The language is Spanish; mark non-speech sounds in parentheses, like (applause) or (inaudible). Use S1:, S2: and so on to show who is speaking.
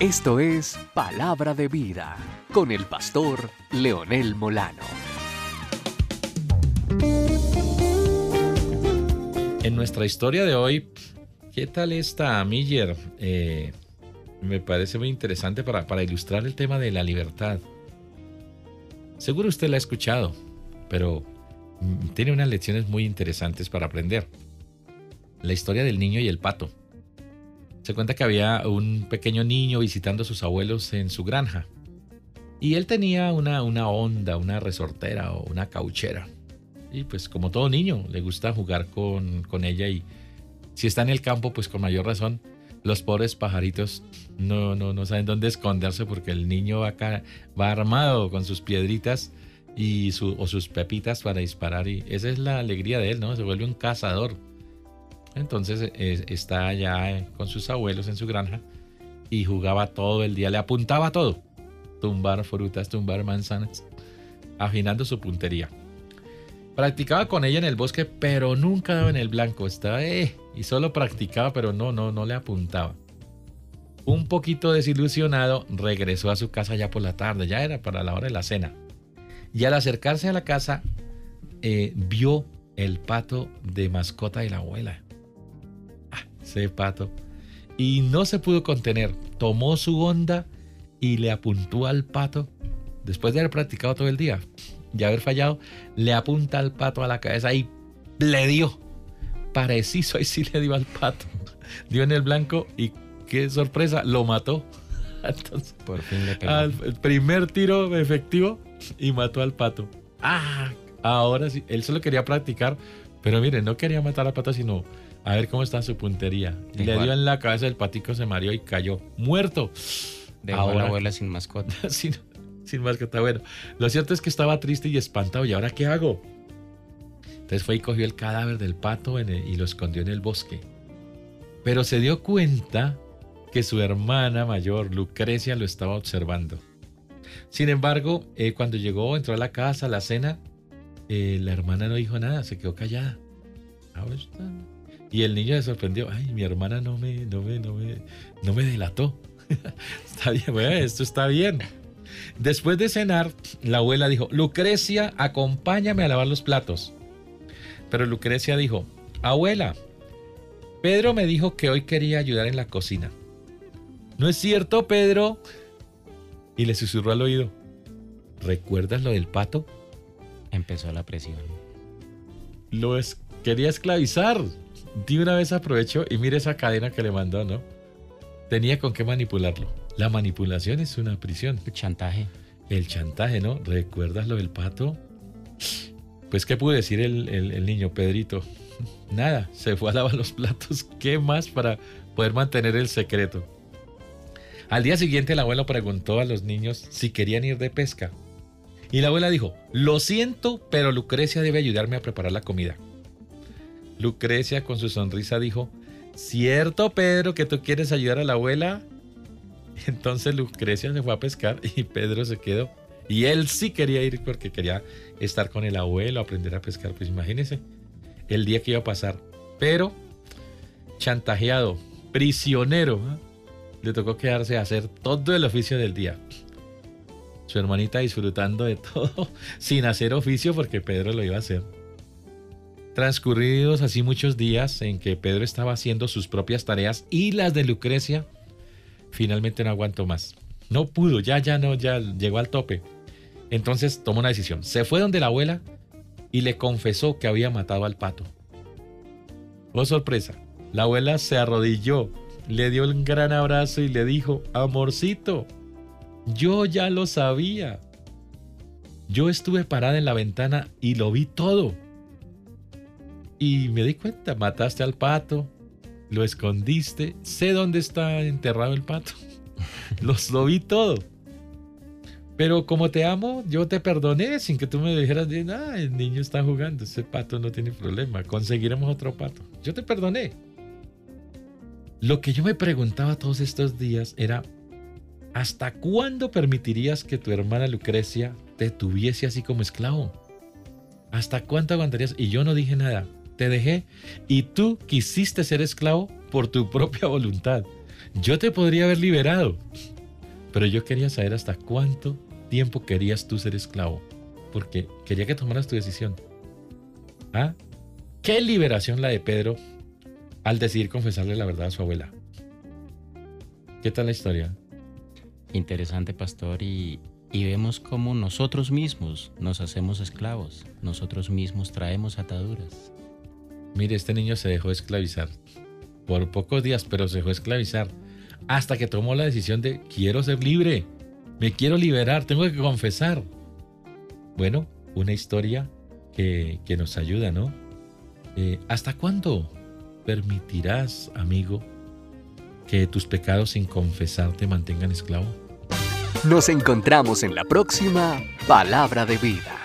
S1: Esto es Palabra de Vida con el pastor Leonel Molano.
S2: En nuestra historia de hoy, ¿qué tal esta Miller? Eh, me parece muy interesante para, para ilustrar el tema de la libertad. Seguro usted la ha escuchado, pero mm, tiene unas lecciones muy interesantes para aprender. La historia del niño y el pato. Se cuenta que había un pequeño niño visitando a sus abuelos en su granja. Y él tenía una, una onda, una resortera o una cauchera. Y pues como todo niño, le gusta jugar con, con ella y si está en el campo, pues con mayor razón, los pobres pajaritos no, no, no saben dónde esconderse porque el niño va, acá, va armado con sus piedritas y su, o sus pepitas para disparar y esa es la alegría de él, ¿no? Se vuelve un cazador. Entonces eh, está allá con sus abuelos en su granja y jugaba todo el día, le apuntaba todo. Tumbar frutas, tumbar manzanas, afinando su puntería. Practicaba con ella en el bosque, pero nunca daba en el blanco. Estaba, eh, y solo practicaba, pero no, no, no le apuntaba. Un poquito desilusionado, regresó a su casa ya por la tarde, ya era para la hora de la cena. Y al acercarse a la casa, eh, vio el pato de mascota de la abuela. Pato. Y no se pudo contener. Tomó su onda y le apuntó al pato. Después de haber practicado todo el día y haber fallado, le apunta al pato a la cabeza y le dio preciso, ahí sí le dio al pato. (laughs) Dio en el blanco y qué sorpresa, lo mató. (laughs) Entonces,
S3: Por fin le pegó.
S2: al- el primer tiro efectivo y mató al pato. Ah, ahora sí, él solo quería practicar, pero mire, no quería matar al pato, sino a ver cómo está su puntería. Le
S3: Igual.
S2: dio en la cabeza, el patico se mareó y cayó muerto.
S3: Dejó a la
S2: ahora-
S3: abuela sin (laughs) mascota.
S2: sin, sin mascota. Bueno, lo cierto es que estaba triste y espantado. ¿Y ahora qué hago? Entonces fue y cogió el cadáver del pato en el- y lo escondió en el bosque. Pero se dio cuenta que su hermana mayor, Lucrecia, lo estaba observando. Sin embargo, eh, cuando llegó, entró a la casa, a la cena, eh, la hermana no dijo nada, se quedó callada. Ah, pues, está. Y el niño se sorprendió. Ay, mi hermana no me, no me, no me, no me delató. (laughs) está bien, bueno, esto está bien. Después de cenar, la abuela dijo, Lucrecia, acompáñame a lavar los platos. Pero Lucrecia dijo, abuela, Pedro me dijo que hoy quería ayudar en la cocina. ¿No es cierto, Pedro? Y le susurró al oído, ¿recuerdas lo del pato?
S3: Empezó la presión.
S2: Lo es- quería esclavizar. De una vez aprovechó y mire esa cadena que le mandó, ¿no? Tenía con qué manipularlo. La manipulación es una prisión.
S3: Chantaje.
S2: El chantaje, ¿no? ¿Recuerdas lo del pato? Pues, ¿qué pudo decir el, el- el niño Pedrito? (laughs) Nada, se fue a lavar los platos. ¿Qué más para poder mantener el secreto? Al día siguiente, el abuelo preguntó a los niños si querían ir de pesca. Y la abuela dijo: Lo siento, pero Lucrecia debe ayudarme a preparar la comida. Lucrecia, con su sonrisa, dijo: ¿Cierto, Pedro, que tú quieres ayudar a la abuela? (laughs) Entonces Lucrecia se fue a pescar y Pedro se quedó. Y él sí quería ir porque quería estar con el abuelo, aprender a pescar. Pues imagínense el día que iba a pasar. Pero chantajeado, prisionero, ¿ah? le tocó quedarse a hacer todo el oficio del día. Su hermanita disfrutando de (laughs) todo sin hacer oficio porque Pedro lo iba a hacer. Transcurridos así muchos días en que Pedro estaba haciendo sus propias tareas y las de Lucrecia, finalmente no aguantó más. No pudo, ya, ya no, ya llegó al tope. Entonces tomó una decisión. Se fue donde la abuela y le confesó que había matado al pato. Oh, sorpresa. La abuela se arrodilló, le dio un gran abrazo y le dijo, amorcito, yo ya lo sabía. Yo estuve parada en la ventana y lo vi todo. Y me di cuenta, mataste al pato, lo escondiste, sé dónde está enterrado el pato. (laughs) Los lo vi todo. Pero como te amo, yo te perdoné sin que tú me dijeras, ah, el niño está jugando, ese pato no tiene problema, conseguiremos otro pato. Yo te perdoné. Lo que yo me preguntaba todos estos días era, ¿hasta cuándo permitirías que tu hermana Lucrecia te tuviese así como esclavo? ¿Hasta cuánto aguantarías? Y yo no dije nada, te dejé y tú quisiste ser esclavo por tu propia voluntad. yo te podría haber liberado, pero yo quería saber hasta cuánto tiempo querías tú ser esclavo, porque quería que tomaras tu decisión. ¿Ah? ¿Qué liberación la de Pedro al decidir confesarle la verdad a su abuela? ¿Qué tal la historia?
S3: Interesante, pastor, y, y vemos cómo nosotros mismos nos hacemos esclavos, nosotros mismos traemos ataduras.
S2: Mire, este niño se dejó esclavizar por pocos días, pero se dejó esclavizar hasta que tomó la decisión de quiero ser libre, me quiero liberar, tengo que confesar. Bueno, una historia que, que nos ayuda, ¿no? Eh, ¿Hasta cuándo permitirás, amigo, que tus pecados sin confesar te mantengan esclavo?
S1: Nos encontramos en la próxima Palabra de Vida.